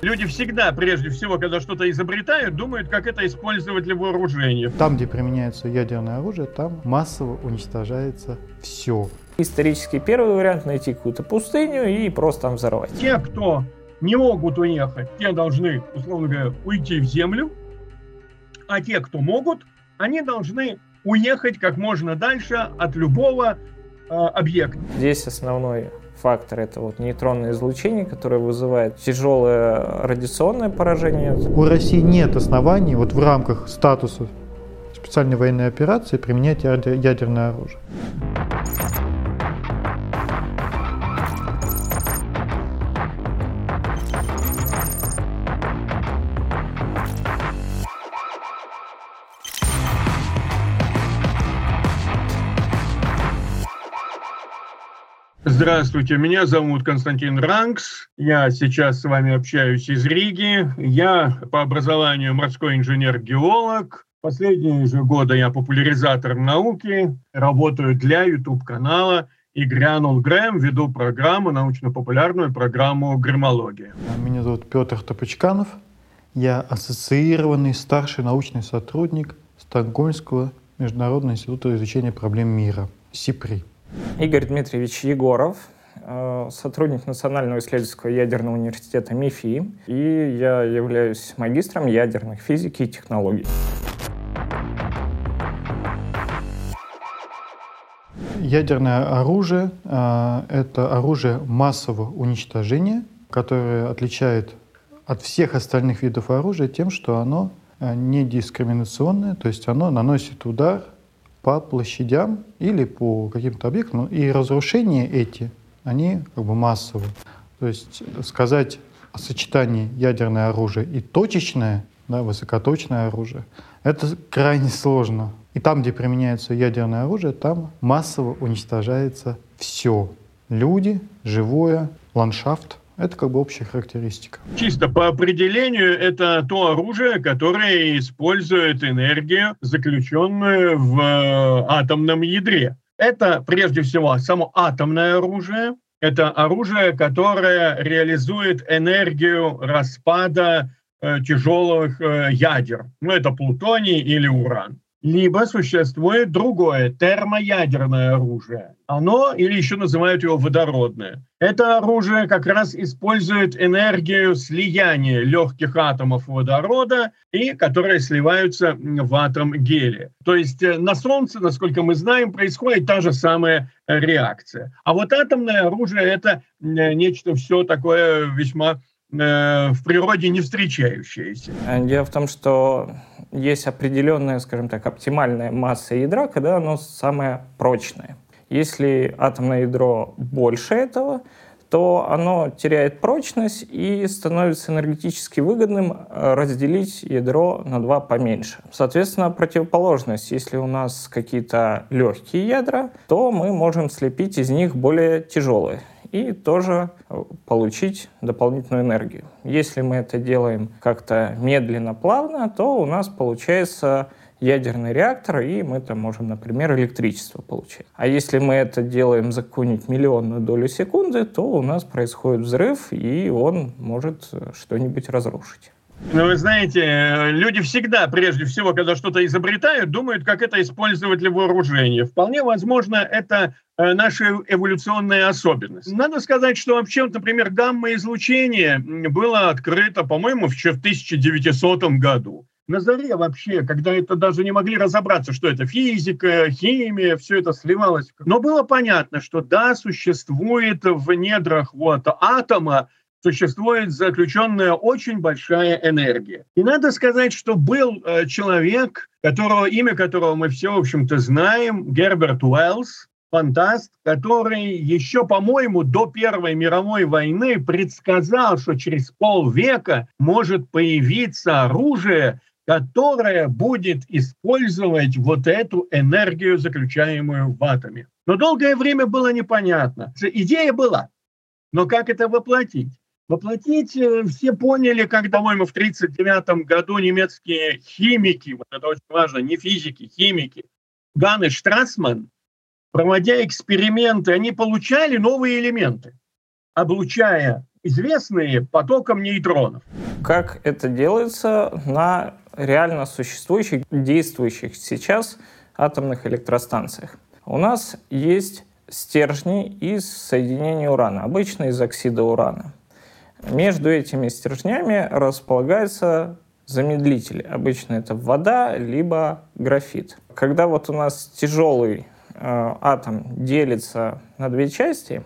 Люди всегда, прежде всего, когда что-то изобретают, думают, как это использовать для вооружения. Там, где применяется ядерное оружие, там массово уничтожается все. Исторически первый вариант найти какую-то пустыню и просто там взорвать. Те, кто не могут уехать, те должны, условно говоря, уйти в землю, а те, кто могут, они должны уехать как можно дальше от любого э, объекта. Здесь основной фактор это вот нейтронное излучение, которое вызывает тяжелое радиационное поражение. У России нет оснований вот в рамках статуса специальной военной операции применять ядерное оружие. Здравствуйте, меня зовут Константин Ранкс. Я сейчас с вами общаюсь из Риги. Я по образованию морской инженер-геолог. Последние же годы я популяризатор науки, работаю для YouTube-канала и Грянул Грэм, веду программу, научно-популярную программу «Гремология». Меня зовут Петр Топочканов. Я ассоциированный старший научный сотрудник Стокгольмского международного института изучения проблем мира, СИПРИ. Игорь Дмитриевич Егоров, э, сотрудник Национального исследовательского ядерного университета МИФИ, и я являюсь магистром ядерных физики и технологий. Ядерное оружие э, — это оружие массового уничтожения, которое отличает от всех остальных видов оружия тем, что оно э, не дискриминационное, то есть оно наносит удар по площадям или по каким-то объектам, и разрушения эти, они как бы массовые. То есть сказать о сочетании ядерное оружие и точечное, да, высокоточное оружие, это крайне сложно. И там, где применяется ядерное оружие, там массово уничтожается все. Люди, живое, ландшафт — это как бы общая характеристика. Чисто по определению это то оружие, которое использует энергию, заключенную в э, атомном ядре. Это прежде всего само атомное оружие, это оружие, которое реализует энергию распада э, тяжелых э, ядер. Ну, это плутоний или уран либо существует другое термоядерное оружие. Оно, или еще называют его водородное. Это оружие как раз использует энергию слияния легких атомов водорода, и которые сливаются в атом гелия. То есть э, на Солнце, насколько мы знаем, происходит та же самая реакция. А вот атомное оружие – это нечто все такое весьма Э, в природе не встречающиеся. Дело в том, что есть определенная, скажем так, оптимальная масса ядра, когда оно самое прочное. Если атомное ядро больше этого, то оно теряет прочность и становится энергетически выгодным э, разделить ядро на два поменьше. Соответственно, противоположность. Если у нас какие-то легкие ядра, то мы можем слепить из них более тяжелые и тоже э, получить дополнительную энергию. Если мы это делаем как-то медленно, плавно, то у нас получается ядерный реактор, и мы там можем, например, электричество получать. А если мы это делаем за какую-нибудь миллионную долю секунды, то у нас происходит взрыв, и он может э, что-нибудь разрушить. Ну, вы знаете, люди всегда, прежде всего, когда что-то изобретают, думают, как это использовать для вооружения. Вполне возможно, это э, наша эволюционная особенность. Надо сказать, что вообще, например, гамма-излучение было открыто, по-моему, в 1900 году. На заре вообще, когда это даже не могли разобраться, что это физика, химия, все это сливалось. Но было понятно, что да, существует в недрах вот атома существует заключенная очень большая энергия. И надо сказать, что был э, человек, которого, имя которого мы все, в общем-то, знаем, Герберт Уэллс, фантаст, который еще, по-моему, до Первой мировой войны предсказал, что через полвека может появиться оружие, которое будет использовать вот эту энергию, заключаемую в атоме. Но долгое время было непонятно. Идея была, но как это воплотить? Воплотить э, все поняли, как, по-моему, в 1939 году немецкие химики, вот это очень важно, не физики, химики, Ган и Штрасман, проводя эксперименты, они получали новые элементы. Облучая известные потоком нейтронов. Как это делается на реально существующих, действующих сейчас атомных электростанциях? У нас есть стержни из соединения урана, обычно из оксида урана. Между этими стержнями располагается замедлитель. Обычно это вода, либо графит. Когда вот у нас тяжелый э, атом делится на две части,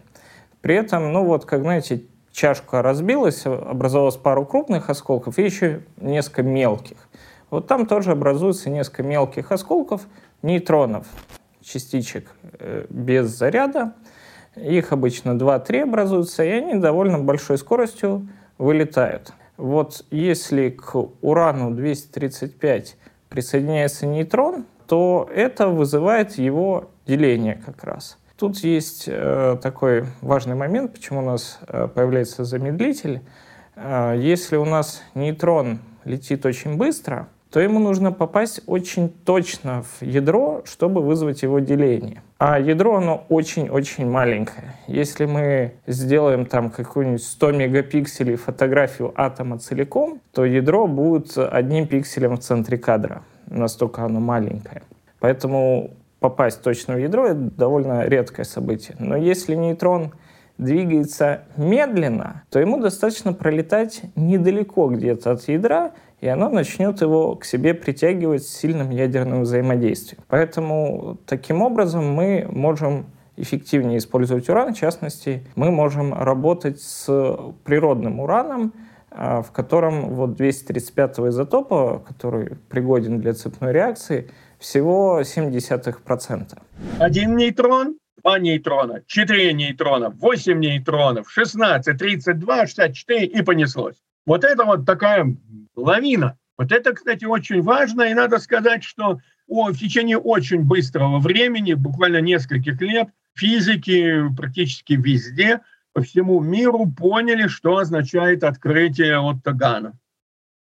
при этом, ну вот, как знаете, чашка разбилась, образовалось пару крупных осколков и еще несколько мелких. Вот там тоже образуется несколько мелких осколков, нейтронов, частичек э, без заряда. Их обычно 2-3 образуются, и они довольно большой скоростью вылетают. Вот если к урану-235 присоединяется нейтрон, то это вызывает его деление как раз. Тут есть э, такой важный момент, почему у нас э, появляется замедлитель. Э, если у нас нейтрон летит очень быстро, то ему нужно попасть очень точно в ядро, чтобы вызвать его деление. А ядро, оно очень-очень маленькое. Если мы сделаем там какую-нибудь 100 мегапикселей фотографию атома целиком, то ядро будет одним пикселем в центре кадра. Настолько оно маленькое. Поэтому попасть точно в ядро — это довольно редкое событие. Но если нейтрон двигается медленно, то ему достаточно пролетать недалеко где-то от ядра, и оно начнет его к себе притягивать сильным ядерным взаимодействием. Поэтому таким образом мы можем эффективнее использовать уран. В частности, мы можем работать с природным ураном, а, в котором вот 235 изотопа, который пригоден для цепной реакции, всего 0,7%. Один нейтрон, два нейтрона, четыре нейтрона, восемь нейтронов, 16, 32, 64 и понеслось. Вот это вот такая лавина. Вот это, кстати, очень важно, и надо сказать, что о, в течение очень быстрого времени, буквально нескольких лет, физики практически везде, по всему миру поняли, что означает открытие от Тагана.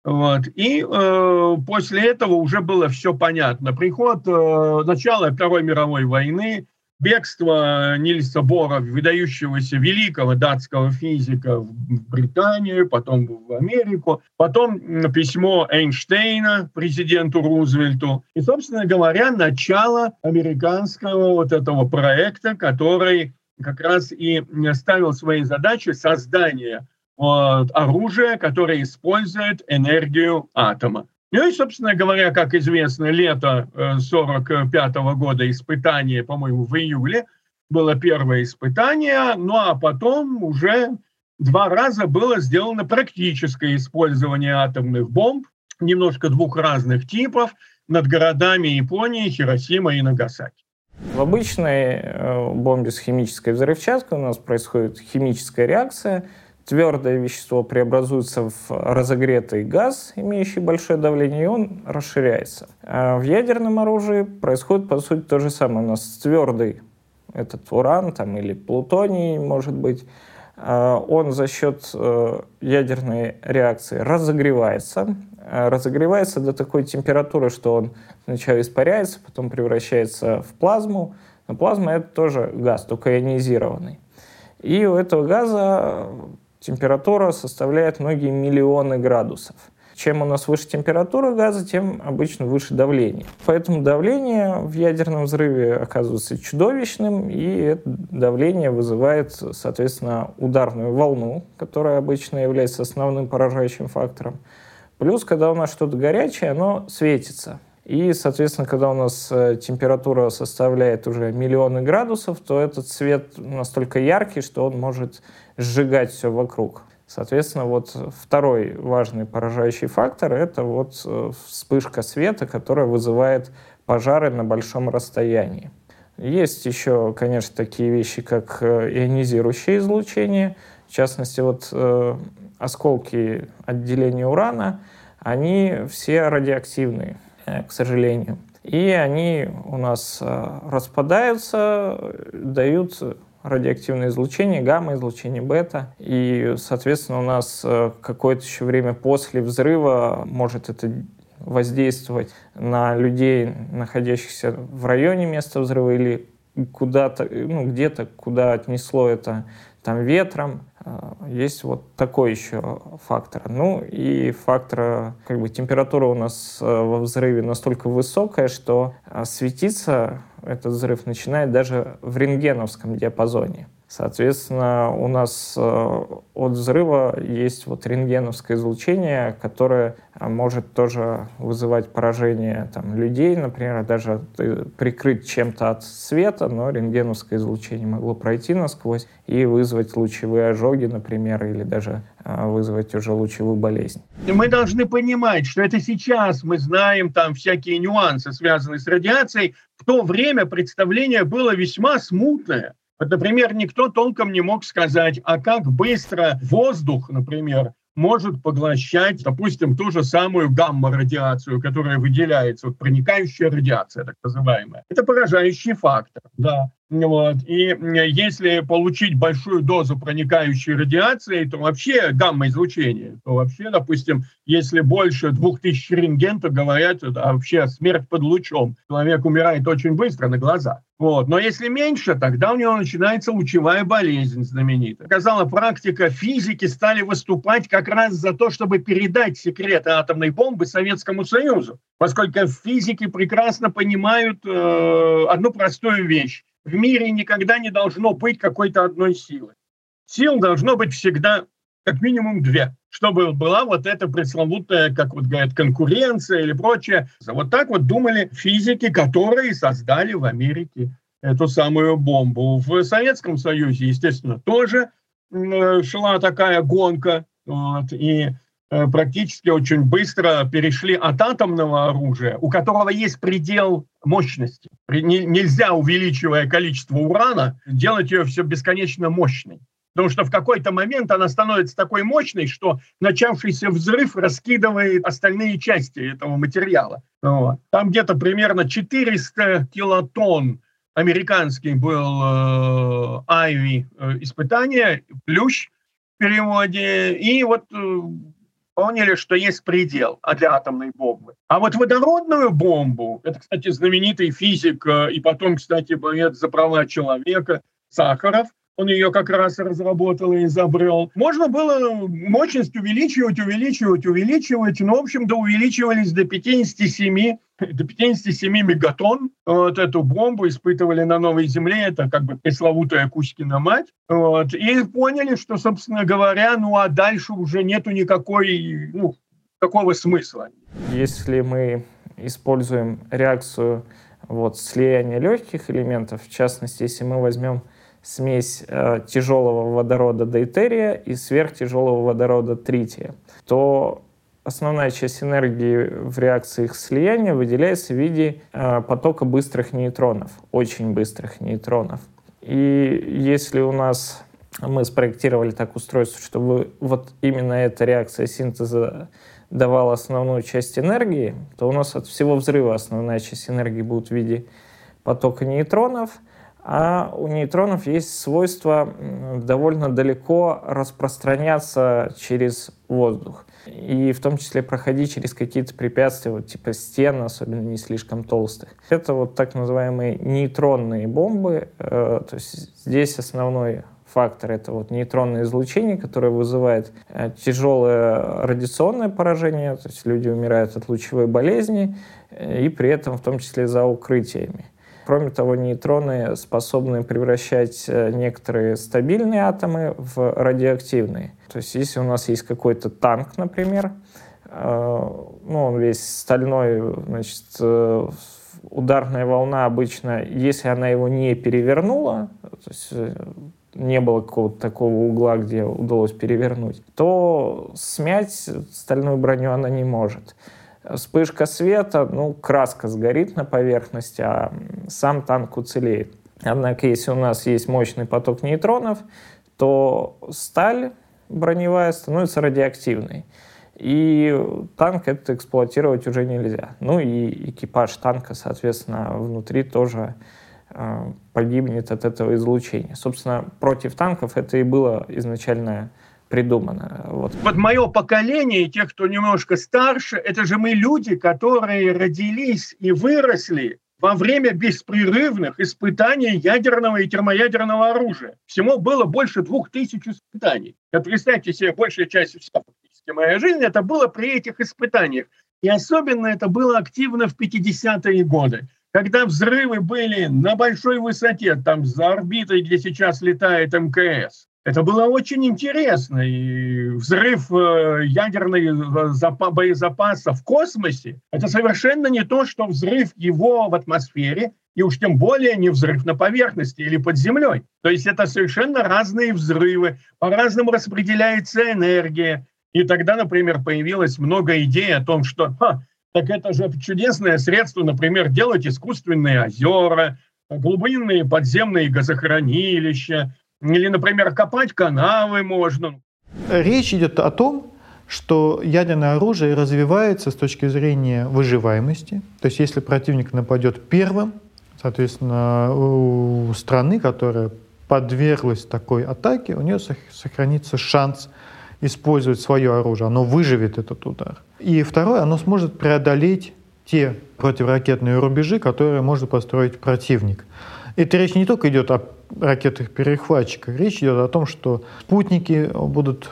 Вот. И э, после этого уже было все понятно. Приход э, начала Второй мировой войны, бегство Нильса Бора, выдающегося великого датского физика в Британию, потом в Америку, потом письмо Эйнштейна президенту Рузвельту. И, собственно говоря, начало американского вот этого проекта, который как раз и ставил своей задачей создание вот, оружия, которое использует энергию атома. Ну и, собственно говоря, как известно, лето 1945 э, года испытание, по-моему, в июле было первое испытание, ну а потом уже два раза было сделано практическое использование атомных бомб, немножко двух разных типов, над городами Японии, Хиросима и Нагасаки. В обычной э, бомбе с химической взрывчаткой у нас происходит химическая реакция – твердое вещество преобразуется в разогретый газ, имеющий большое давление, и он расширяется. А в ядерном оружии происходит, по сути, то же самое. У нас твердый этот уран там, или плутоний, может быть, а он за счет э, ядерной реакции разогревается, а разогревается до такой температуры, что он сначала испаряется, потом превращается в плазму. Но плазма — это тоже газ, только ионизированный. И у этого газа температура составляет многие миллионы градусов. Чем у нас выше температура газа, тем обычно выше давление. Поэтому давление в ядерном взрыве оказывается чудовищным, и это давление вызывает, соответственно, ударную волну, которая обычно является основным поражающим фактором. Плюс, когда у нас что-то горячее, оно светится. И, соответственно, когда у нас э, температура составляет уже миллионы градусов, то этот свет настолько яркий, что он может сжигать все вокруг. Соответственно, вот второй важный поражающий фактор — это вот э, вспышка света, которая вызывает пожары на большом расстоянии. Есть еще, конечно, такие вещи, как э, ионизирующее излучение. В частности, вот э, осколки отделения урана, они все радиоактивные. Э, к сожалению. И они у нас э, распадаются, дают радиоактивное излучение, гамма-излучение, бета. И, соответственно, у нас э, какое-то еще время после взрыва может это воздействовать на людей, находящихся в районе места взрыва или куда-то, ну, где-то, куда отнесло это там ветром. Есть вот такой еще фактор. Ну и фактор, как бы температура у нас во взрыве настолько высокая, что светиться этот взрыв начинает даже в рентгеновском диапазоне. Соответственно, у нас э, от взрыва есть вот рентгеновское излучение, которое э, может тоже вызывать поражение там, людей, например, даже прикрыть чем-то от света, но рентгеновское излучение могло пройти насквозь и вызвать лучевые ожоги, например, или даже э, вызвать уже лучевую болезнь. Мы должны понимать, что это сейчас мы знаем там всякие нюансы, связанные с радиацией. В то время представление было весьма смутное. Например, никто толком не мог сказать, а как быстро воздух, например, может поглощать, допустим, ту же самую гамма-радиацию, которая выделяется, вот проникающая радиация, так называемая. Это поражающий фактор, да. Вот. И если получить большую дозу проникающей радиации, то вообще гамма-излучение, то вообще, допустим, если больше 2000 рентген, то говорят, это вообще смерть под лучом. Человек умирает очень быстро на глазах. Вот. Но если меньше, тогда у него начинается лучевая болезнь знаменитая. Показала практика, физики стали выступать как раз за то, чтобы передать секреты атомной бомбы Советскому Союзу, поскольку физики прекрасно понимают э, одну простую вещь в мире никогда не должно быть какой-то одной силы. Сил должно быть всегда как минимум две, чтобы была вот эта пресловутая, как вот говорят, конкуренция или прочее. Вот так вот думали физики, которые создали в Америке эту самую бомбу. В Советском Союзе, естественно, тоже э, шла такая гонка. Вот, и Э, практически очень быстро перешли от атомного оружия, у которого есть предел мощности. Нельзя, увеличивая количество урана, делать ее все бесконечно мощной. Потому что в какой-то момент она становится такой мощной, что начавшийся взрыв раскидывает остальные части этого материала. Вот. Там где-то примерно 400 килотонн американский был э, Айви э, испытание, плющ в переводе. И вот э, поняли, что есть предел для атомной бомбы. А вот водородную бомбу, это, кстати, знаменитый физик э, и потом, кстати, борец за права человека Сахаров, он ее как раз разработал и изобрел. Можно было мощность увеличивать, увеличивать, увеличивать. Ну, в общем-то, увеличивались до 57 до 57 мегатонн вот эту бомбу испытывали на Новой Земле, это как бы пресловутая Кузькина мать, вот, и поняли, что, собственно говоря, ну а дальше уже нету никакой, ну, какого смысла. Если мы используем реакцию вот, слияния легких элементов, в частности, если мы возьмем смесь э, тяжелого водорода дейтерия и сверхтяжелого водорода трития, то основная часть энергии в реакции их слияния выделяется в виде э, потока быстрых нейтронов, очень быстрых нейтронов. И если у нас мы спроектировали так устройство, чтобы вот именно эта реакция синтеза давала основную часть энергии, то у нас от всего взрыва основная часть энергии будет в виде потока нейтронов, а у нейтронов есть свойство довольно далеко распространяться через воздух и в том числе проходить через какие-то препятствия, вот типа стен, особенно не слишком толстых. Это вот так называемые нейтронные бомбы. Э, то есть здесь основной фактор — это вот нейтронное излучение, которое вызывает э, тяжелое радиационное поражение, то есть люди умирают от лучевой болезни, э, и при этом в том числе за укрытиями. Кроме того, нейтроны способны превращать некоторые стабильные атомы в радиоактивные. То есть если у нас есть какой-то танк, например, э, ну, он весь стальной, значит, э, ударная волна обычно, если она его не перевернула, то есть э, не было какого-то такого угла, где удалось перевернуть, то смять стальную броню она не может. Вспышка света, ну, краска сгорит на поверхности, а сам танк уцелеет. Однако, если у нас есть мощный поток нейтронов, то сталь броневая становится радиоактивной. И танк это эксплуатировать уже нельзя. Ну и экипаж танка, соответственно, внутри тоже э, погибнет от этого излучения. Собственно, против танков это и было изначально придумано. Вот. вот мое поколение, тех, кто немножко старше, это же мы люди, которые родились и выросли во время беспрерывных испытаний ядерного и термоядерного оружия. Всего было больше двух тысяч испытаний. Вот представьте себе, большая часть вся фактически моя жизнь, это было при этих испытаниях. И особенно это было активно в 50-е годы, когда взрывы были на большой высоте, там за орбитой, где сейчас летает МКС. Это было очень интересно. И взрыв э, ядерных боезапаса в космосе – это совершенно не то, что взрыв его в атмосфере, и уж тем более не взрыв на поверхности или под землей. То есть это совершенно разные взрывы, по-разному распределяется энергия. И тогда, например, появилось много идей о том, что Ха, так это же чудесное средство, например, делать искусственные озера, глубинные подземные газохранилища, или, например, копать канавы можно. Речь идет о том, что ядерное оружие развивается с точки зрения выживаемости. То есть если противник нападет первым, соответственно, у страны, которая подверглась такой атаке, у нее сохранится шанс использовать свое оружие, оно выживет этот удар. И второе, оно сможет преодолеть те противоракетные рубежи, которые может построить противник. Это речь не только идет о ракетах-перехватчиках, речь идет о том, что спутники будут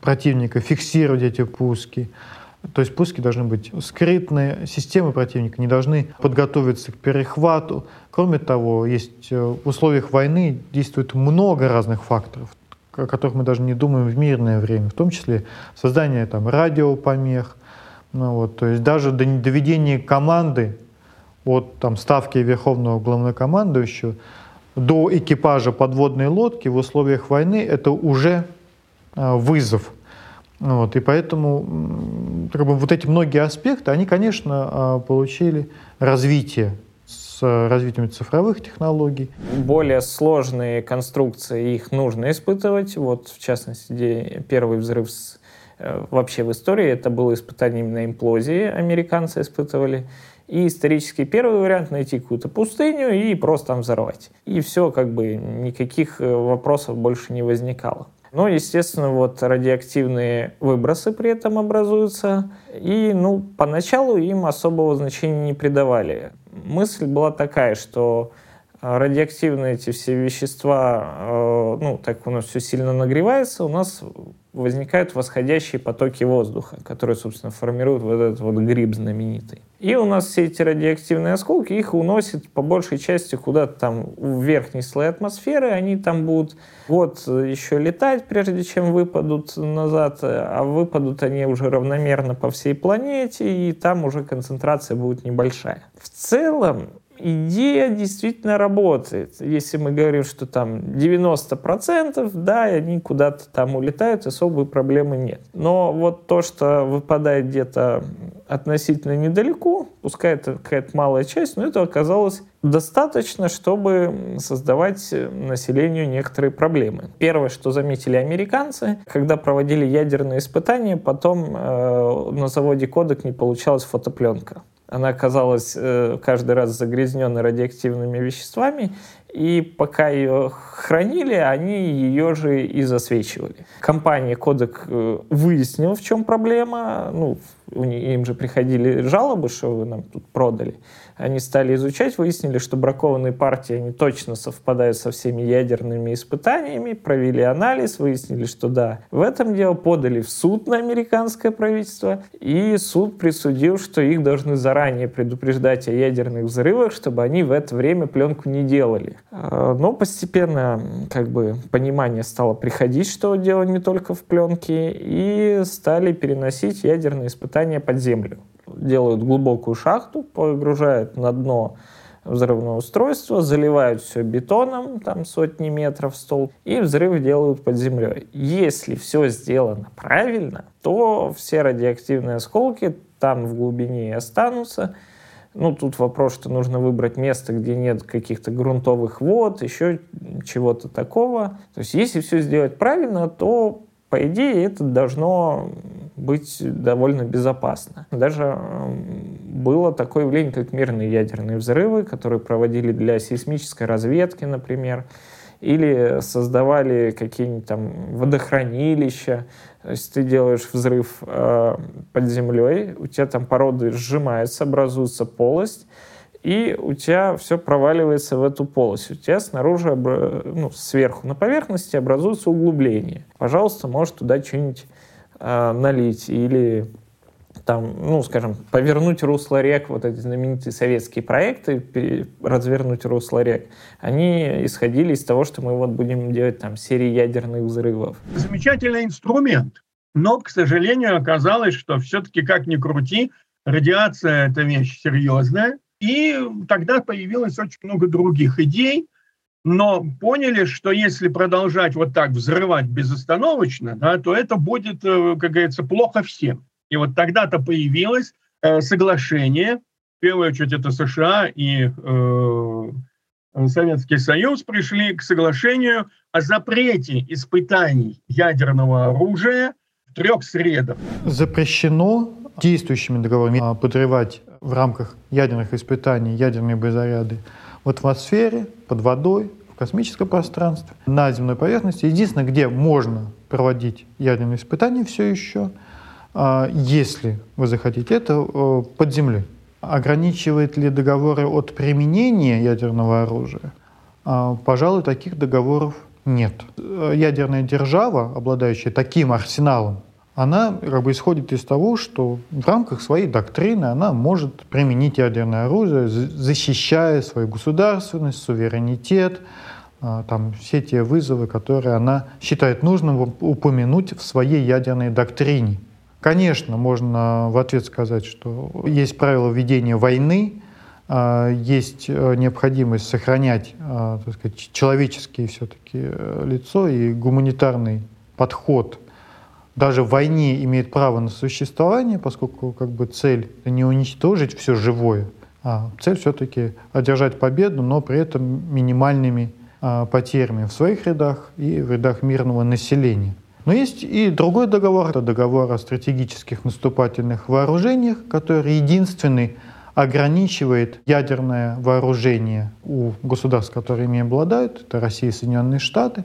противника фиксировать эти пуски. То есть пуски должны быть скрытные, системы противника не должны подготовиться к перехвату. Кроме того, есть э, в условиях войны действует много разных факторов, о которых мы даже не думаем в мирное время, в том числе создание там, радиопомех, ну, вот, то есть даже доведение команды от там, ставки Верховного Главнокомандующего до экипажа подводной лодки в условиях войны это уже а, вызов. Вот, и поэтому как бы, вот эти многие аспекты, они, конечно, а, получили развитие с развитием цифровых технологий. Более сложные конструкции, их нужно испытывать. Вот, в частности, первый взрыв с, э, вообще в истории, это было испытание именно имплозии, американцы испытывали. И исторический первый вариант — найти какую-то пустыню и просто там взорвать. И все, как бы никаких э, вопросов больше не возникало. Но, естественно, вот радиоактивные выбросы при этом образуются. И, ну, поначалу им особого значения не придавали. Мысль была такая, что радиоактивные эти все вещества, э, ну, так у нас все сильно нагревается, у нас возникают восходящие потоки воздуха, которые, собственно, формируют вот этот вот гриб знаменитый. И у нас все эти радиоактивные осколки, их уносят по большей части куда-то там в верхний слой атмосферы, они там будут вот еще летать, прежде чем выпадут назад, а выпадут они уже равномерно по всей планете, и там уже концентрация будет небольшая. В целом, идея действительно работает. Если мы говорим, что там 90%, да, они куда-то там улетают, особой проблемы нет. Но вот то, что выпадает где-то относительно недалеко, пускай это какая-то малая часть, но это оказалось достаточно, чтобы создавать населению некоторые проблемы. Первое, что заметили американцы, когда проводили ядерные испытания, потом э, на заводе Кодек не получалась фотопленка. Она оказалась э, каждый раз загрязненной радиоактивными веществами, и пока ее хранили, они ее же и засвечивали. Компания Кодек э, выяснила, в чем проблема. Ну, им же приходили жалобы, что вы нам тут продали. Они стали изучать, выяснили, что бракованные партии, они точно совпадают со всеми ядерными испытаниями, провели анализ, выяснили, что да, в этом дело подали в суд на американское правительство, и суд присудил, что их должны заранее предупреждать о ядерных взрывах, чтобы они в это время пленку не делали. А, но постепенно как бы понимание стало приходить, что дело не только в пленке, и стали переносить ядерные испытания под землю делают глубокую шахту, погружают на дно взрывное устройство, заливают все бетоном, там сотни метров стол, и взрыв делают под землей. Если все сделано правильно, то все радиоактивные осколки там в глубине и останутся. Ну, тут вопрос, что нужно выбрать место, где нет каких-то грунтовых вод, еще чего-то такого. То есть, если все сделать правильно, то, по идее, это должно быть довольно безопасно. Даже было такое явление, как мирные ядерные взрывы, которые проводили для сейсмической разведки, например, или создавали какие-нибудь там водохранилища. То есть ты делаешь взрыв э, под землей, у тебя там породы сжимаются, образуется полость, и у тебя все проваливается в эту полость. У тебя снаружи, ну, сверху на поверхности образуется углубление. Пожалуйста, можешь туда что-нибудь э, налить или там, ну, скажем, повернуть русло рек, вот эти знаменитые советские проекты, развернуть русло рек, они исходили из того, что мы вот будем делать там серии ядерных взрывов. Замечательный инструмент. Но, к сожалению, оказалось, что все-таки, как ни крути, радиация – это вещь серьезная. И тогда появилось очень много других идей, но поняли, что если продолжать вот так взрывать безостановочно, да, то это будет, э, как говорится, плохо всем. И вот тогда-то появилось э, соглашение, в первую очередь это США и э, Советский Союз пришли к соглашению о запрете испытаний ядерного оружия в трех средах. Запрещено действующими договорами а, подрывать в рамках ядерных испытаний ядерные боезаряды в атмосфере, под водой, в космическом пространстве, на земной поверхности. Единственное, где можно проводить ядерные испытания все еще – а, если вы захотите, это э, под землей. Ограничивает ли договоры от применения ядерного оружия? А, пожалуй, таких договоров нет. Ядерная держава, обладающая таким арсеналом, она как бы исходит из того, что в рамках своей доктрины она может применить ядерное оружие, защищая свою государственность, суверенитет, там, все те вызовы, которые она считает нужным упомянуть в своей ядерной доктрине. Конечно, можно в ответ сказать, что есть правила ведения войны, а, есть э, необходимость сохранять а, так сказать, человеческие все-таки э, лицо и гуманитарный подход даже в войне имеет право на существование, поскольку как бы цель не уничтожить все живое, а цель все-таки одержать победу, но при этом минимальными а, потерями в своих рядах и в рядах мирного населения. Но есть и другой договор, это договор о стратегических наступательных вооружениях, который единственный ограничивает ядерное вооружение у государств, которые ими обладают, это Россия и Соединенные Штаты.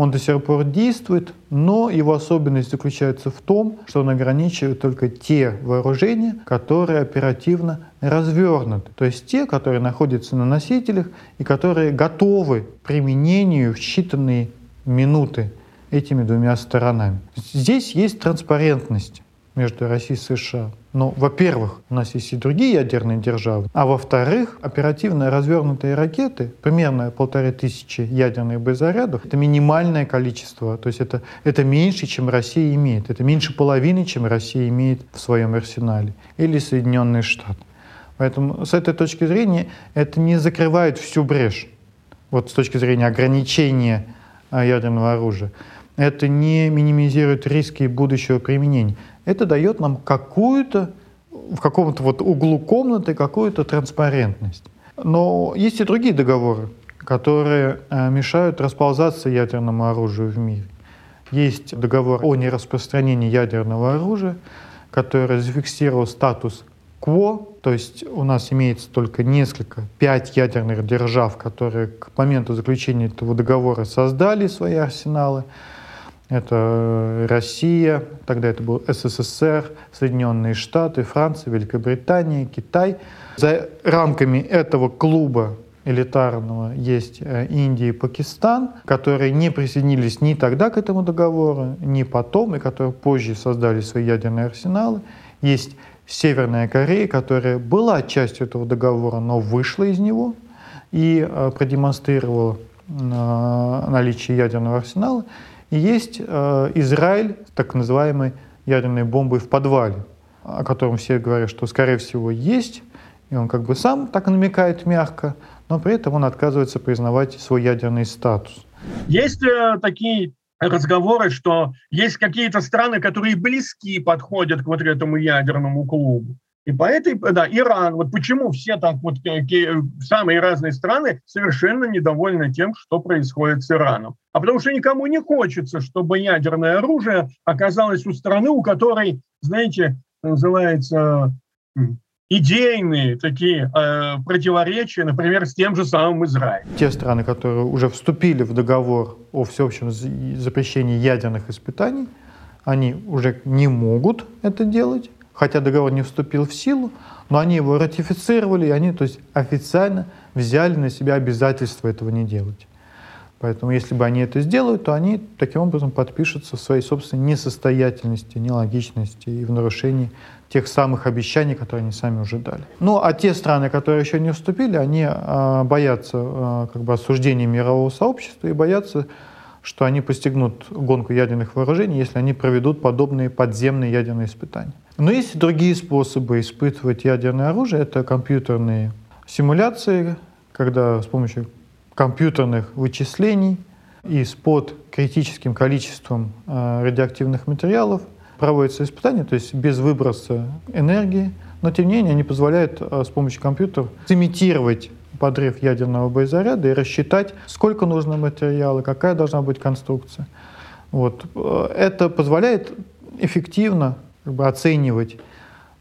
Он до сих пор действует, но его особенность заключается в том, что он ограничивает только те вооружения, которые оперативно развернуты, то есть те, которые находятся на носителях и которые готовы к применению в считанные минуты этими двумя сторонами. Здесь есть транспарентность между Россией и США. Но, во-первых, у нас есть и другие ядерные державы, а во-вторых, оперативно развернутые ракеты, примерно полторы тысячи ядерных боезарядов, это минимальное количество, то есть это, это меньше, чем Россия имеет, это меньше половины, чем Россия имеет в своем арсенале, или Соединенные Штаты. Поэтому с этой точки зрения это не закрывает всю брешь, вот с точки зрения ограничения а, ядерного оружия это не минимизирует риски будущего применения. Это дает нам какую-то, в каком-то вот углу комнаты, какую-то транспарентность. Но есть и другие договоры, которые э, мешают расползаться ядерному оружию в мире. Есть договор о нераспространении ядерного оружия, который зафиксировал статус КВО, то есть у нас имеется только несколько, пять ядерных держав, которые к моменту заключения этого договора создали свои арсеналы. Это Россия, тогда это был СССР, Соединенные Штаты, Франция, Великобритания, Китай. За рамками этого клуба элитарного есть э, Индия и Пакистан, которые не присоединились ни тогда к этому договору, ни потом, и которые позже создали свои ядерные арсеналы. Есть Северная Корея, которая была частью этого договора, но вышла из него и э, продемонстрировала э, наличие ядерного арсенала. И есть э, Израиль так называемой ядерной бомбой в подвале, о котором все говорят, что, скорее всего, есть, и он как бы сам так намекает мягко, но при этом он отказывается признавать свой ядерный статус. Есть э, такие разговоры, что есть какие-то страны, которые близки подходят к вот этому ядерному клубу. И по этой, да, Иран, вот почему все там, вот самые разные страны совершенно недовольны тем, что происходит с Ираном. А потому что никому не хочется, чтобы ядерное оружие оказалось у страны, у которой, знаете, называется идейные такие э, противоречия, например, с тем же самым Израилем. Те страны, которые уже вступили в договор о всеобщем запрещении ядерных испытаний, они уже не могут это делать, хотя договор не вступил в силу, но они его ратифицировали, и они то есть, официально взяли на себя обязательство этого не делать. Поэтому если бы они это сделают, то они таким образом подпишутся в своей собственной несостоятельности, нелогичности и в нарушении тех самых обещаний, которые они сами уже дали. Ну, а те страны, которые еще не вступили, они э, боятся э, как бы осуждения мирового сообщества и боятся, что они постигнут гонку ядерных вооружений, если они проведут подобные подземные ядерные испытания. Но есть и другие способы испытывать ядерное оружие. Это компьютерные симуляции, когда с помощью компьютерных вычислений и с под критическим количеством э, радиоактивных материалов проводятся испытания, то есть без выброса энергии, но тем не менее они позволяют э, с помощью компьютеров имитировать подрыв ядерного боезаряда и рассчитать, сколько нужно материала, какая должна быть конструкция. Вот. Э, это позволяет эффективно как бы, оценивать,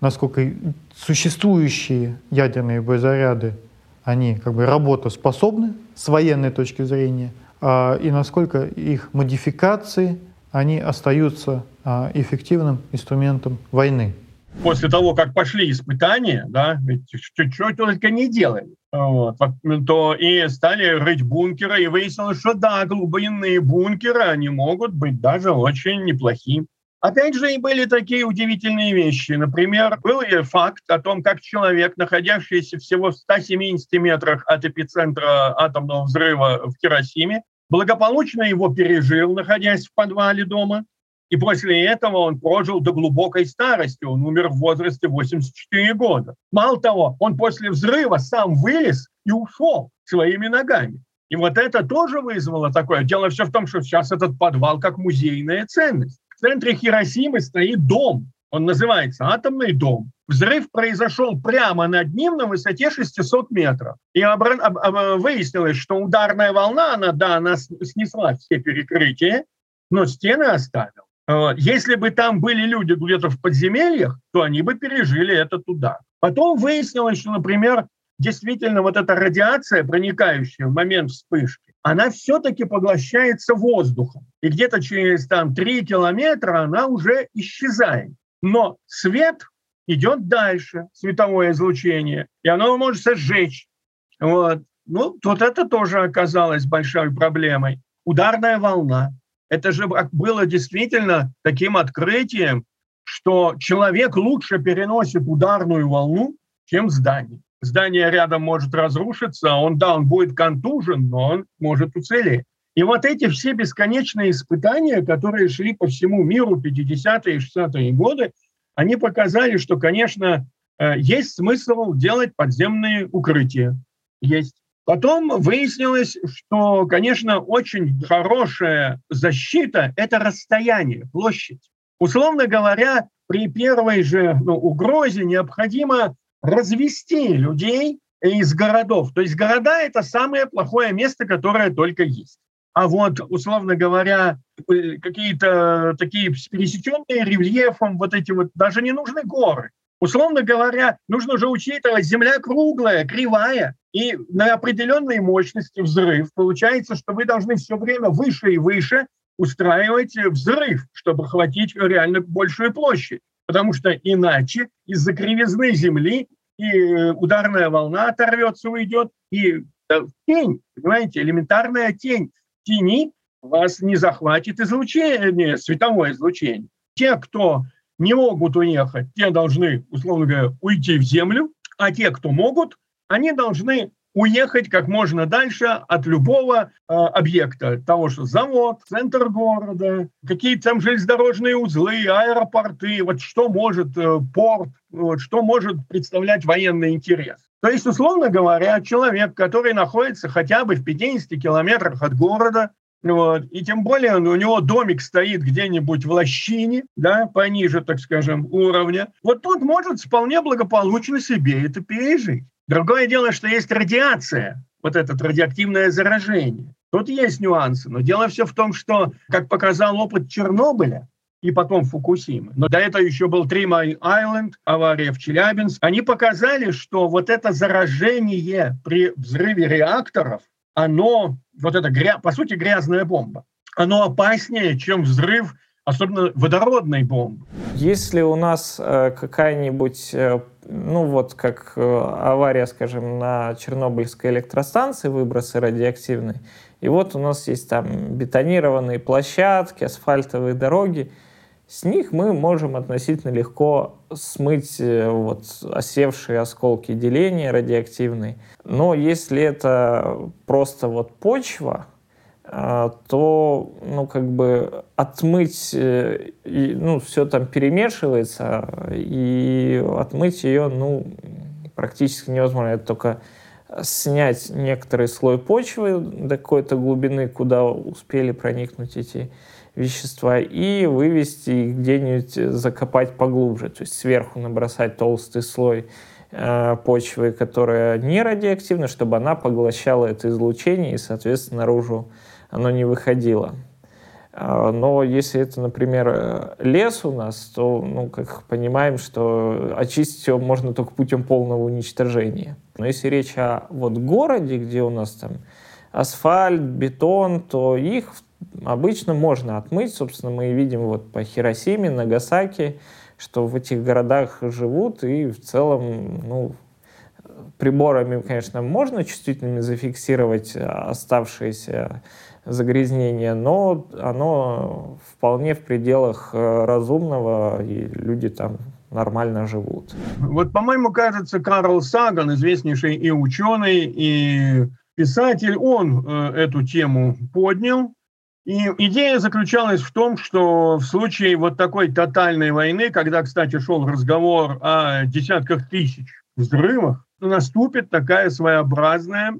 насколько существующие ядерные боезаряды они как бы работоспособны с военной точки зрения, а, и насколько их модификации они остаются а, эффективным инструментом войны. После того, как пошли испытания, да, ведь чуть-чуть только не делали, вот, то и стали рыть бункеры, и выяснилось, что да, глубинные бункеры, они могут быть даже очень неплохими. Опять же, и были такие удивительные вещи. Например, был факт о том, как человек, находящийся всего в 170 метрах от эпицентра атомного взрыва в Хиросиме, благополучно его пережил, находясь в подвале дома. И после этого он прожил до глубокой старости. Он умер в возрасте 84 года. Мало того, он после взрыва сам вылез и ушел своими ногами. И вот это тоже вызвало такое. Дело все в том, что сейчас этот подвал как музейная ценность. В центре Хиросимы стоит дом. Он называется «Атомный дом». Взрыв произошел прямо над ним на высоте 600 метров. И выяснилось, что ударная волна, она, да, она снесла все перекрытия, но стены оставила. Если бы там были люди где-то в подземельях, то они бы пережили этот удар. Потом выяснилось, что, например, действительно вот эта радиация, проникающая в момент вспышки, она все-таки поглощается воздухом. И где-то через там, 3 километра она уже исчезает. Но свет идет дальше, световое излучение, и оно может сжечь. Вот. Ну, вот это тоже оказалось большой проблемой. Ударная волна. Это же было действительно таким открытием, что человек лучше переносит ударную волну, чем здание здание рядом может разрушиться, он, да, он будет контужен, но он может уцелеть. И вот эти все бесконечные испытания, которые шли по всему миру 50-е и 60-е годы, они показали, что, конечно, э, есть смысл делать подземные укрытия. Есть. Потом выяснилось, что, конечно, очень хорошая защита – это расстояние, площадь. Условно говоря, при первой же ну, угрозе необходимо развести людей из городов. То есть города – это самое плохое место, которое только есть. А вот, условно говоря, э, какие-то такие пересеченные рельефом, вот эти вот, даже не нужны горы. Условно говоря, нужно уже учитывать, земля круглая, кривая, и на определенной мощности взрыв. Получается, что вы должны все время выше и выше устраивать взрыв, чтобы хватить реально большую площадь потому что иначе из-за кривизны Земли и э, ударная волна оторвется, уйдет, и э, тень, понимаете, элементарная тень тени вас не захватит излучение, световое излучение. Те, кто не могут уехать, те должны, условно говоря, уйти в землю, а те, кто могут, они должны уехать как можно дальше от любого э, объекта, того, что завод, центр города, какие-то там железнодорожные узлы, аэропорты, вот что может э, порт, вот, что может представлять военный интерес. То есть, условно говоря, человек, который находится хотя бы в 50 километрах от города, вот. И тем более у него домик стоит где-нибудь в лощине, да, пониже, так скажем, уровня. Вот тут может вполне благополучно себе это пережить. Другое дело, что есть радиация, вот это радиоактивное заражение. Тут есть нюансы, но дело все в том, что, как показал опыт Чернобыля, и потом Фукусимы. Но до этого еще был Три Май Айленд, авария в Челябинск. Они показали, что вот это заражение при взрыве реакторов, оно, вот это, по сути, грязная бомба, оно опаснее, чем взрыв особенно водородной бомбы. Если у нас э, какая-нибудь, э, ну вот как э, авария, скажем, на Чернобыльской электростанции, выбросы радиоактивные, и вот у нас есть там бетонированные площадки, асфальтовые дороги, с них мы можем относительно легко смыть э, вот осевшие осколки деления радиоактивные. Но если это просто вот почва, э, то, ну, как бы отмыть, э, ну, все там перемешивается, и отмыть ее, ну, практически невозможно. Это только снять некоторый слой почвы до какой-то глубины, куда успели проникнуть эти вещества, и вывести их где-нибудь, закопать поглубже, то есть сверху набросать толстый слой э, почвы, которая не радиоактивна, чтобы она поглощала это излучение, и, соответственно, наружу оно не выходило. А, но если это, например, лес у нас, то, ну, как понимаем, что очистить его можно только путем полного уничтожения. Но если речь о вот городе, где у нас там асфальт, бетон, то их обычно можно отмыть. Собственно, мы видим вот по Хиросиме, Нагасаки, что в этих городах живут, и в целом, ну, приборами, конечно, можно чувствительными зафиксировать оставшиеся загрязнения, но оно вполне в пределах э, разумного, и люди там нормально живут. Вот, по-моему, кажется, Карл Саган, известнейший и ученый, и писатель, он э, эту тему поднял. И идея заключалась в том, что в случае вот такой тотальной войны, когда, кстати, шел разговор о десятках тысяч взрывах, наступит такая своеобразная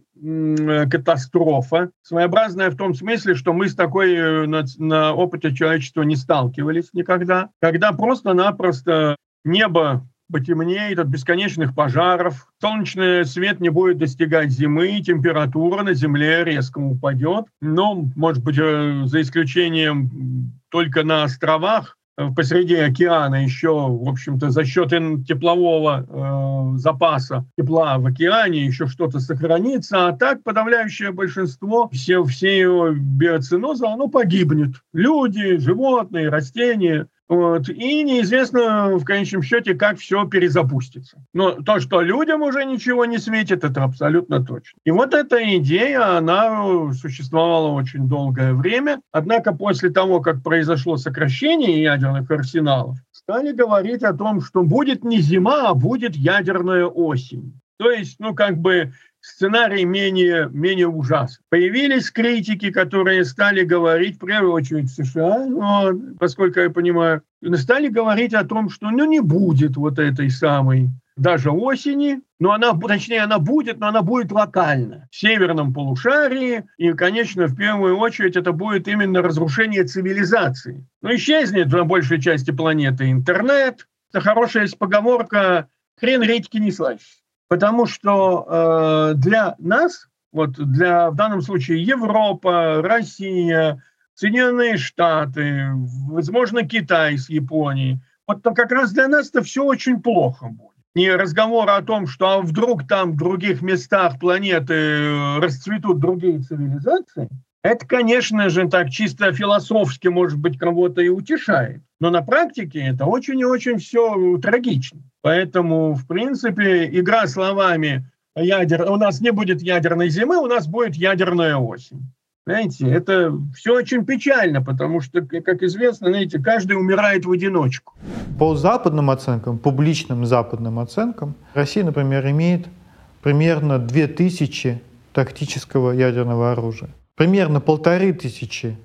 катастрофа. Своеобразная в том смысле, что мы с такой э, на, на опыте человечества не сталкивались никогда. Когда просто-напросто небо потемнеет от бесконечных пожаров, солнечный свет не будет достигать зимы, температура на Земле резко упадет. Но, может быть, э, за исключением только на островах, э, посреди океана еще, в общем-то, за счет теплового э, запаса тепла в океане еще что-то сохранится, а так подавляющее большинство, все, все его биоциноза, оно погибнет. Люди, животные, растения – вот. И неизвестно в конечном счете, как все перезапустится. Но то, что людям уже ничего не светит, это абсолютно точно. И вот эта идея, она существовала очень долгое время. Однако после того, как произошло сокращение ядерных арсеналов, стали говорить о том, что будет не зима, а будет ядерная осень. То есть, ну, как бы сценарий менее, менее ужасный. Появились критики, которые стали говорить, в первую очередь в США, но, поскольку я понимаю, стали говорить о том, что ну, не будет вот этой самой даже осени, но она, точнее, она будет, но она будет локально, в северном полушарии, и, конечно, в первую очередь это будет именно разрушение цивилизации. Но исчезнет на большей части планеты интернет, это хорошая есть поговорка «хрен редьки не слышишь». Потому что э, для нас, вот для в данном случае Европа, Россия, Соединенные Штаты, возможно, Китай с Японией, вот как раз для нас это все очень плохо будет. Не разговор о том, что а вдруг там в других местах планеты расцветут другие цивилизации, это, конечно же, так чисто философски, может быть, кого-то и утешает. Но на практике это очень и очень все трагично. Поэтому, в принципе, игра словами ядер... у нас не будет ядерной зимы, у нас будет ядерная осень. Знаете, это все очень печально, потому что, как известно, знаете, каждый умирает в одиночку. По западным оценкам, публичным западным оценкам, Россия, например, имеет примерно 2000 тактического ядерного оружия. Примерно полторы тысячи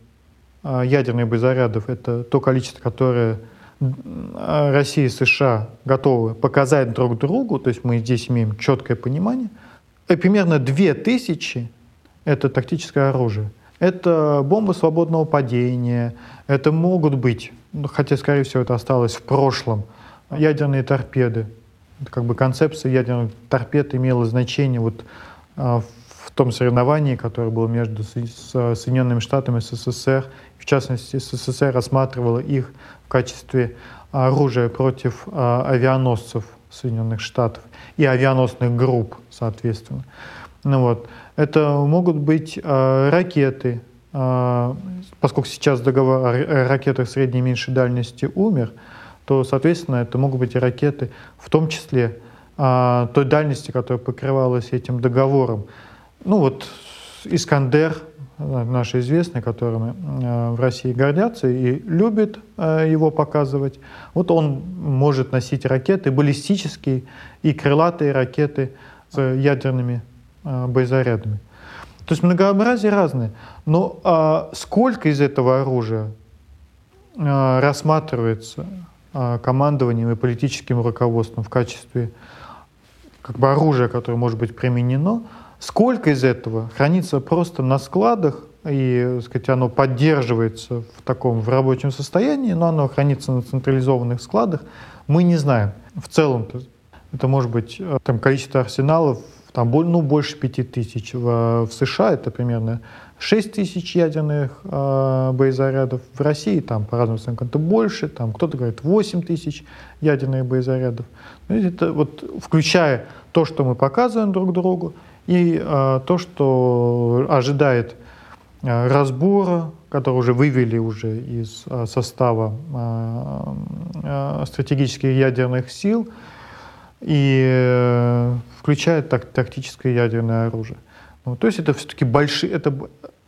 а, ядерных боезарядов — это то количество, которое Россия и США готовы показать друг другу, то есть мы здесь имеем четкое понимание, и примерно две тысячи — это тактическое оружие. Это бомбы свободного падения, это могут быть, ну, хотя, скорее всего, это осталось в прошлом, ядерные торпеды. Как бы концепция ядерных торпед имела значение вот а, том соревновании, которое было между Соединенными Штатами и СССР. В частности, СССР рассматривала их в качестве оружия против а, авианосцев Соединенных Штатов и авианосных групп, соответственно. Ну вот. Это могут быть э, ракеты, поскольку сейчас договор о ракетах средней и меньшей дальности умер, то, соответственно, это могут быть и ракеты, в том числе той дальности, которая покрывалась этим договором. Ну вот Искандер, наш известный, которым в России гордятся и любят его показывать, вот он может носить ракеты баллистические и крылатые ракеты с ядерными боезарядами. То есть многообразие разное. Но а, сколько из этого оружия рассматривается командованием и политическим руководством в качестве как бы оружия, которое может быть применено, сколько из этого хранится просто на складах и, сказать, оно поддерживается в таком в рабочем состоянии, но оно хранится на централизованных складах, мы не знаем. В целом это может быть э, там количество арсеналов там ну, больше 5 тысяч. В, в США это примерно 6 тысяч ядерных э, боезарядов. В России там по разным оценкам это больше, там кто-то говорит 8 тысяч ядерных боезарядов. Ну, это вот включая то, что мы показываем друг другу, и э, то, что ожидает э, разбора, который уже вывели уже из э, состава э, э, стратегических ядерных сил, и э, включает так, тактическое ядерное оружие. Ну, то есть это все-таки большие, это,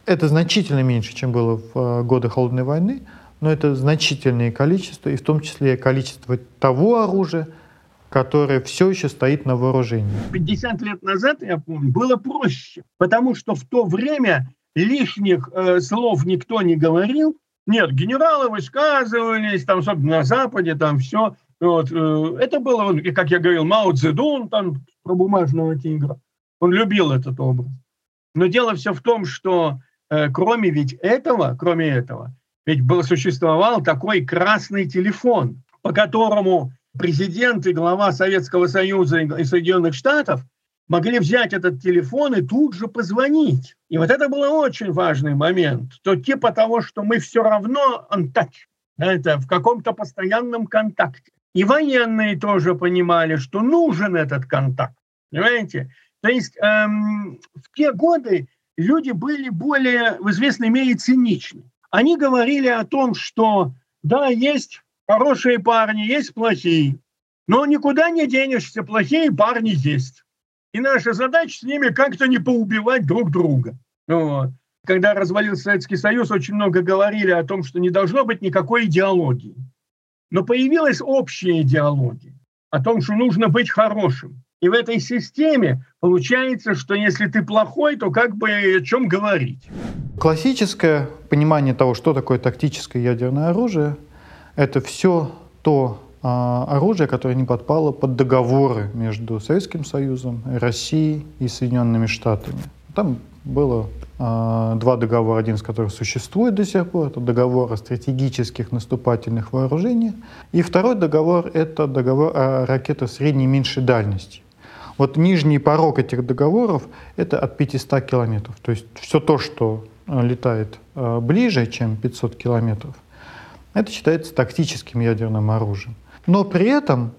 это значительно меньше, чем было в э, годы Холодной войны, но это значительное количество, и в том числе количество того оружия, которое все еще стоит на вооружении. 50 лет назад, я помню, было проще, потому что в то время лишних э, слов никто не говорил. Нет, генералы высказывались, там, особенно на Западе, там все. Вот, э, это было, как я говорил, Мао Цзэдун, там, про бумажного тигра. Он любил этот образ. Но дело все в том, что э, кроме ведь этого, кроме этого, ведь был, существовал такой красный телефон, по которому президент и глава Советского Союза и Соединенных Штатов могли взять этот телефон и тут же позвонить. И вот это был очень важный момент. То типа того, что мы все равно touch, это в каком-то постоянном контакте. И военные тоже понимали, что нужен этот контакт. Понимаете? То есть эм, в те годы люди были более, в известной мере, циничны. Они говорили о том, что да, есть хорошие парни, есть плохие, но никуда не денешься, плохие парни есть. И наша задача с ними как-то не поубивать друг друга. Вот. Когда развалился Советский Союз, очень много говорили о том, что не должно быть никакой идеологии. Но появилась общая идеология о том, что нужно быть хорошим. И в этой системе получается, что если ты плохой, то как бы о чем говорить? Классическое понимание того, что такое тактическое ядерное оружие, это все то а, оружие, которое не подпало под договоры между Советским Союзом, Россией и Соединенными Штатами. Там было а, два договора, один из которых существует до сих пор, это договор о стратегических наступательных вооружениях, и второй договор — это договор о ракетах средней и меньшей дальности. Вот нижний порог этих договоров — это от 500 километров. То есть все то, что а, летает а, ближе, чем 500 километров, это считается тактическим ядерным оружием. Но при этом,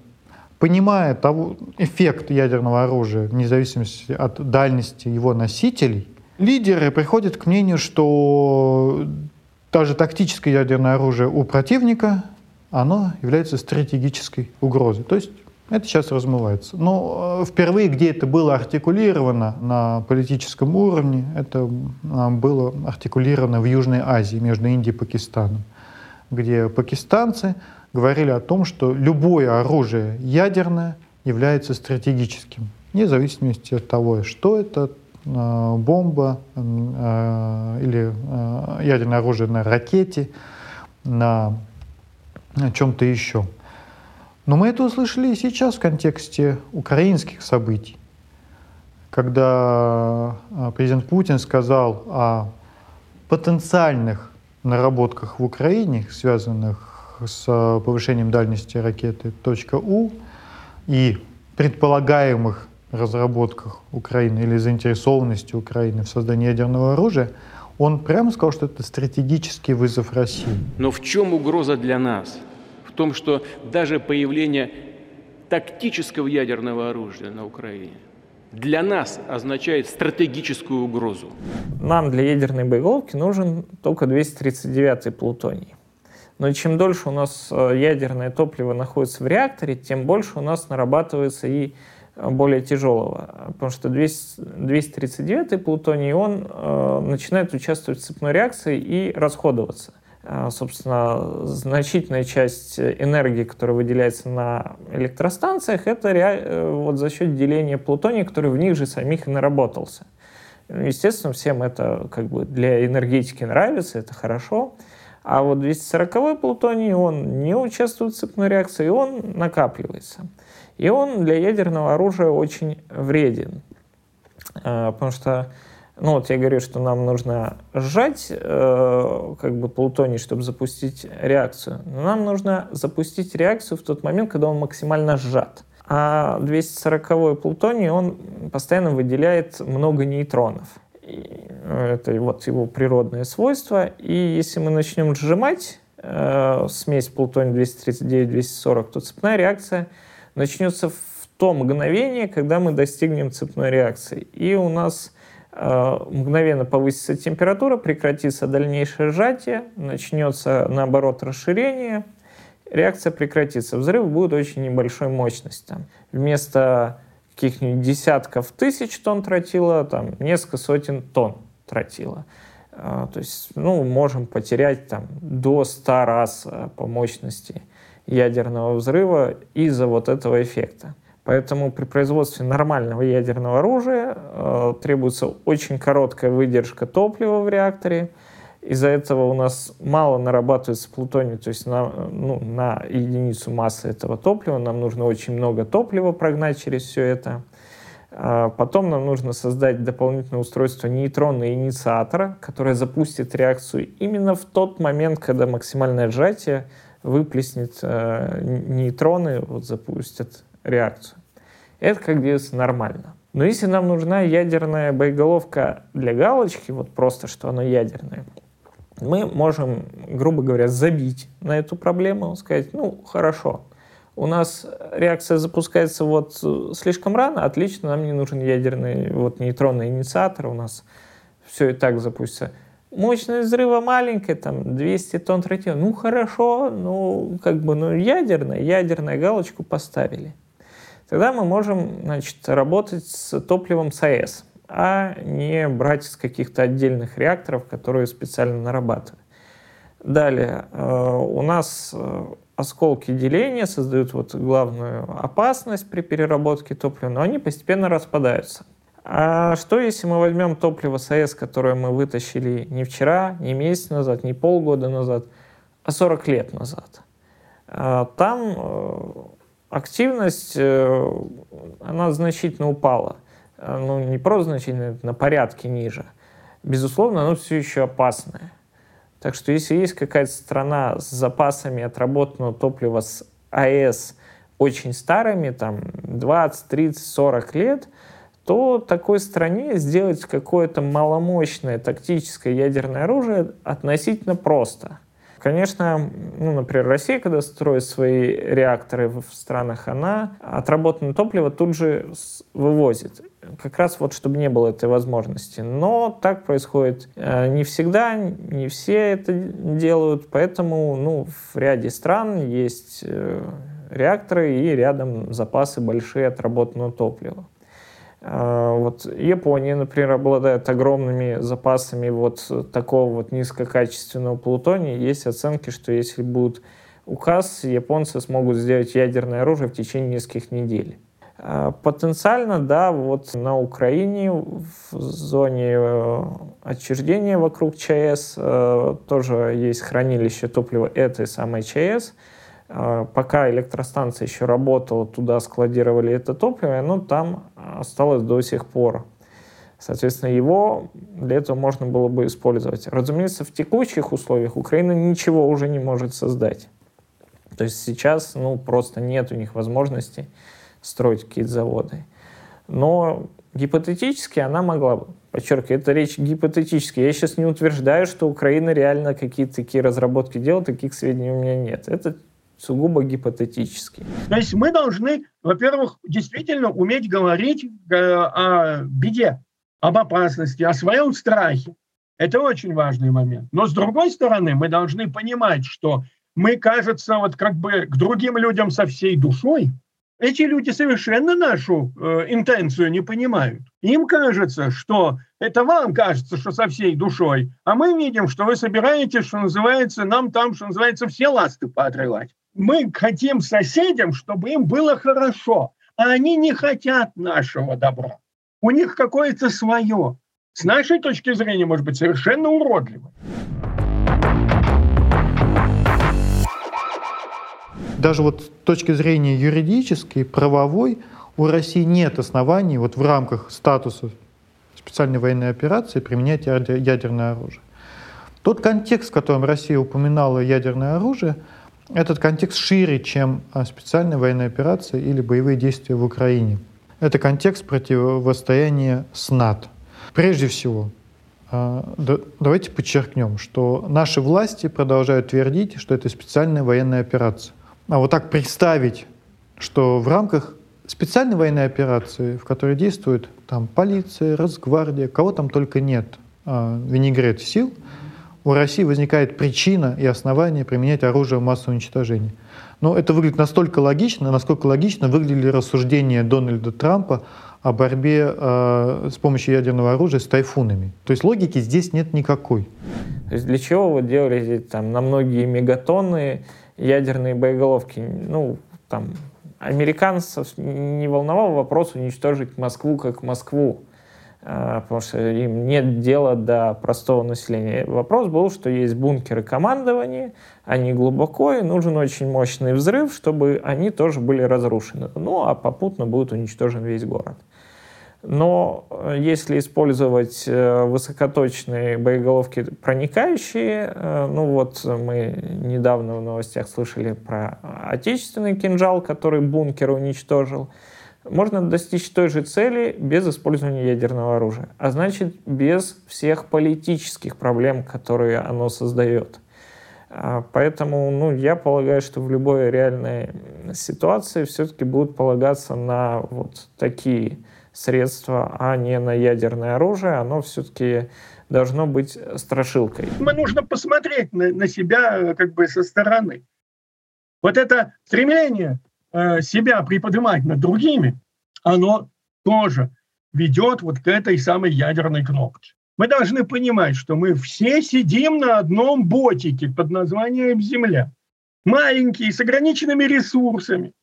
понимая того, эффект ядерного оружия, вне зависимости от дальности его носителей, Лидеры приходят к мнению, что даже тактическое ядерное оружие у противника, оно является стратегической угрозой. То есть это сейчас размывается. Но э, впервые, где это было артикулировано на политическом уровне, это было артикулировано в Южной Азии между Индией и Пакистаном, где пакистанцы говорили о том, что любое оружие ядерное является стратегическим, вне зависимости от того, что это, Э, бомба э, или э, ядерное оружие на ракете, на чем-то еще. Но мы это услышали сейчас в контексте украинских событий, когда президент Путин сказал о потенциальных наработках в Украине, связанных с повышением дальности ракеты .У и предполагаемых разработках Украины или заинтересованности Украины в создании ядерного оружия, он прямо сказал, что это стратегический вызов России. Но в чем угроза для нас? В том, что даже появление тактического ядерного оружия на Украине для нас означает стратегическую угрозу. Нам для ядерной боеголовки нужен только 239-й плутоний. Но чем дольше у нас э, ядерное топливо находится в реакторе, тем больше у нас нарабатывается и э, более тяжелого. Потому что 239-й плутоний, он э, начинает участвовать в цепной реакции и расходоваться. Э, собственно, значительная часть энергии, которая выделяется на электростанциях, это ре... вот за счет деления плутония, который в них же самих и наработался. Естественно, всем это как бы для энергетики нравится, это хорошо. А вот 240 плутоний, он не участвует в цепной реакции, он накапливается. И он для ядерного оружия очень вреден. А, потому что, ну вот я говорю, что нам нужно сжать э, как бы плутоний, чтобы запустить реакцию. Но нам нужно запустить реакцию в тот момент, когда он максимально сжат. А 240 плутоний, он постоянно выделяет много нейтронов. Это вот его природное свойство. И если мы начнем сжимать э, смесь плутоний-239-240, то цепная реакция начнется в то мгновение, когда мы достигнем цепной реакции. И у нас мгновенно повысится температура, прекратится дальнейшее сжатие, начнется, наоборот, расширение, реакция прекратится. Взрыв будет очень небольшой мощности. Вместо каких-нибудь десятков тысяч тонн тротила, там несколько сотен тонн тротила. А, то есть, ну, можем потерять там до 100 раз а, по мощности ядерного взрыва из-за вот этого эффекта. Поэтому при производстве нормального ядерного оружия э, требуется очень короткая выдержка топлива в реакторе, из-за этого у нас мало нарабатывается плутоний, то есть на, ну, на единицу массы этого топлива. Нам нужно очень много топлива прогнать через все это. А потом нам нужно создать дополнительное устройство нейтронного инициатора, которое запустит реакцию именно в тот момент, когда максимальное сжатие выплеснет э, нейтроны, вот запустят реакцию. Это, как говорится, нормально. Но если нам нужна ядерная боеголовка для галочки, вот просто, что она ядерная, мы можем, грубо говоря, забить на эту проблему, сказать, ну, хорошо, у нас реакция запускается вот слишком рано, отлично, нам не нужен ядерный вот нейтронный инициатор, у нас все и так запустится. Мощность взрыва маленькая, там 200 тонн тротила, ну хорошо, ну как бы, ну ядерная, ядерная галочку поставили. Тогда мы можем, значит, работать с топливом с АЭС а не брать из каких-то отдельных реакторов, которые специально нарабатывают. Далее, э, у нас э, осколки деления создают вот главную опасность при переработке топлива, но они постепенно распадаются. А что если мы возьмем топливо САЭС, которое мы вытащили не вчера, не месяц назад, не полгода назад, а 40 лет назад? Э, там активность, она значительно упала. Э, ну, не просто значительно, на порядке ниже, безусловно, оно все еще опасное. Так что если есть какая-то страна с запасами отработанного топлива с АЭС очень старыми, там 20, 30, 40 лет, то такой стране сделать какое-то маломощное тактическое ядерное оружие относительно просто – Конечно, ну, например, Россия, когда строит свои реакторы в странах, она отработанное топливо тут же вывозит. Как раз вот, чтобы не было этой возможности. Но так происходит э, не всегда, не все это делают, поэтому ну, в ряде стран есть э, реакторы и рядом запасы большие отработанного топлива. А, вот Япония, например, обладает огромными запасами вот такого вот низкокачественного плутония. Есть оценки, что если будет указ, японцы смогут сделать ядерное оружие в течение нескольких недель. А, потенциально, да, вот на Украине, в зоне э, отчуждения вокруг ЧАЭС э, тоже есть хранилище топлива этой самой ЧАЭС – а, пока электростанция еще работала, туда складировали это топливо, и оно там осталось до сих пор. Соответственно, его для этого можно было бы использовать. Разумеется, в текущих условиях Украина ничего уже не может создать. То есть сейчас ну, просто нет у них возможности строить какие-то заводы. Но гипотетически она могла бы. Подчеркиваю, это речь гипотетически. Я сейчас не утверждаю, что Украина реально какие-то такие разработки делает, таких сведений у меня нет. Это сугубо гипотетический. То есть мы должны, во-первых, действительно уметь говорить э, о беде, об опасности, о своем страхе. Это очень важный момент. Но с другой стороны, мы должны понимать, что мы, кажется, вот как бы к другим людям со всей душой, эти люди совершенно нашу э, интенцию не понимают. Им кажется, что это вам кажется, что со всей душой, а мы видим, что вы собираетесь, что называется, нам там, что называется, все ласты поотрывать. Мы хотим соседям, чтобы им было хорошо, а они не хотят нашего добра. У них какое-то свое. С нашей точки зрения, может быть, совершенно уродливо. даже вот с точки зрения юридической, правовой, у России нет оснований вот в рамках статуса специальной военной операции применять ядерное оружие. Тот контекст, в котором Россия упоминала ядерное оружие, этот контекст шире, чем а, специальная военная операция или боевые действия в Украине. Это контекст противостояния с НАТО. Прежде всего, а, давайте подчеркнем, что наши власти продолжают твердить, что это специальная военная операция. А вот так представить, что в рамках специальной военной операции, в которой действует там полиция, Росгвардия, кого там только нет, э, винегрет сил, у России возникает причина и основание применять оружие массового уничтожения. Но это выглядит настолько логично, насколько логично выглядели рассуждения Дональда Трампа о борьбе э, с помощью ядерного оружия с тайфунами. То есть логики здесь нет никакой. То есть для чего вы делали там на многие мегатонны ядерные боеголовки, ну, там, американцев не волновал вопрос уничтожить Москву как Москву, потому что им нет дела до простого населения. Вопрос был, что есть бункеры командования, они глубоко, и нужен очень мощный взрыв, чтобы они тоже были разрушены. Ну, а попутно будет уничтожен весь город. Но э, если использовать э, высокоточные боеголовки проникающие, э, ну вот мы недавно в новостях слышали про отечественный кинжал, который бункер уничтожил, можно достичь той же цели без использования ядерного оружия, а значит без всех политических проблем, которые оно создает. А, поэтому ну, я полагаю, что в любой реальной ситуации все-таки будут полагаться на вот такие средство, а не на ядерное оружие, оно все-таки должно быть страшилкой. Мы нужно посмотреть на, на себя э, как бы со стороны. Вот это стремление э, себя приподнимать над другими, оно тоже ведет вот к этой самой ядерной кнопке. Мы должны понимать, что мы все сидим на одном ботике под названием Земля. Маленькие, с ограниченными ресурсами.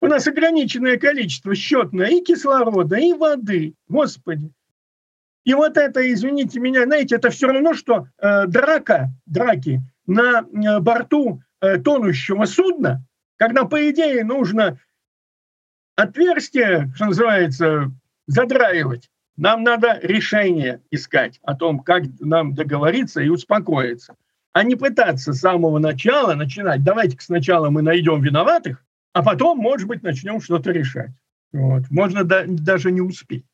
У нас ограниченное количество счетное и кислорода, и воды. Господи. И вот это, извините меня, знаете, это все равно, что э, драка, драки на э, борту э, тонущего судна, когда, по идее, нужно отверстие, что называется, задраивать. Нам надо решение искать о том, как нам договориться и успокоиться, а не пытаться с самого начала начинать. Давайте-ка сначала мы найдем виноватых, а потом, может быть, начнем что-то решать. Вот. Можно да, даже не успеть.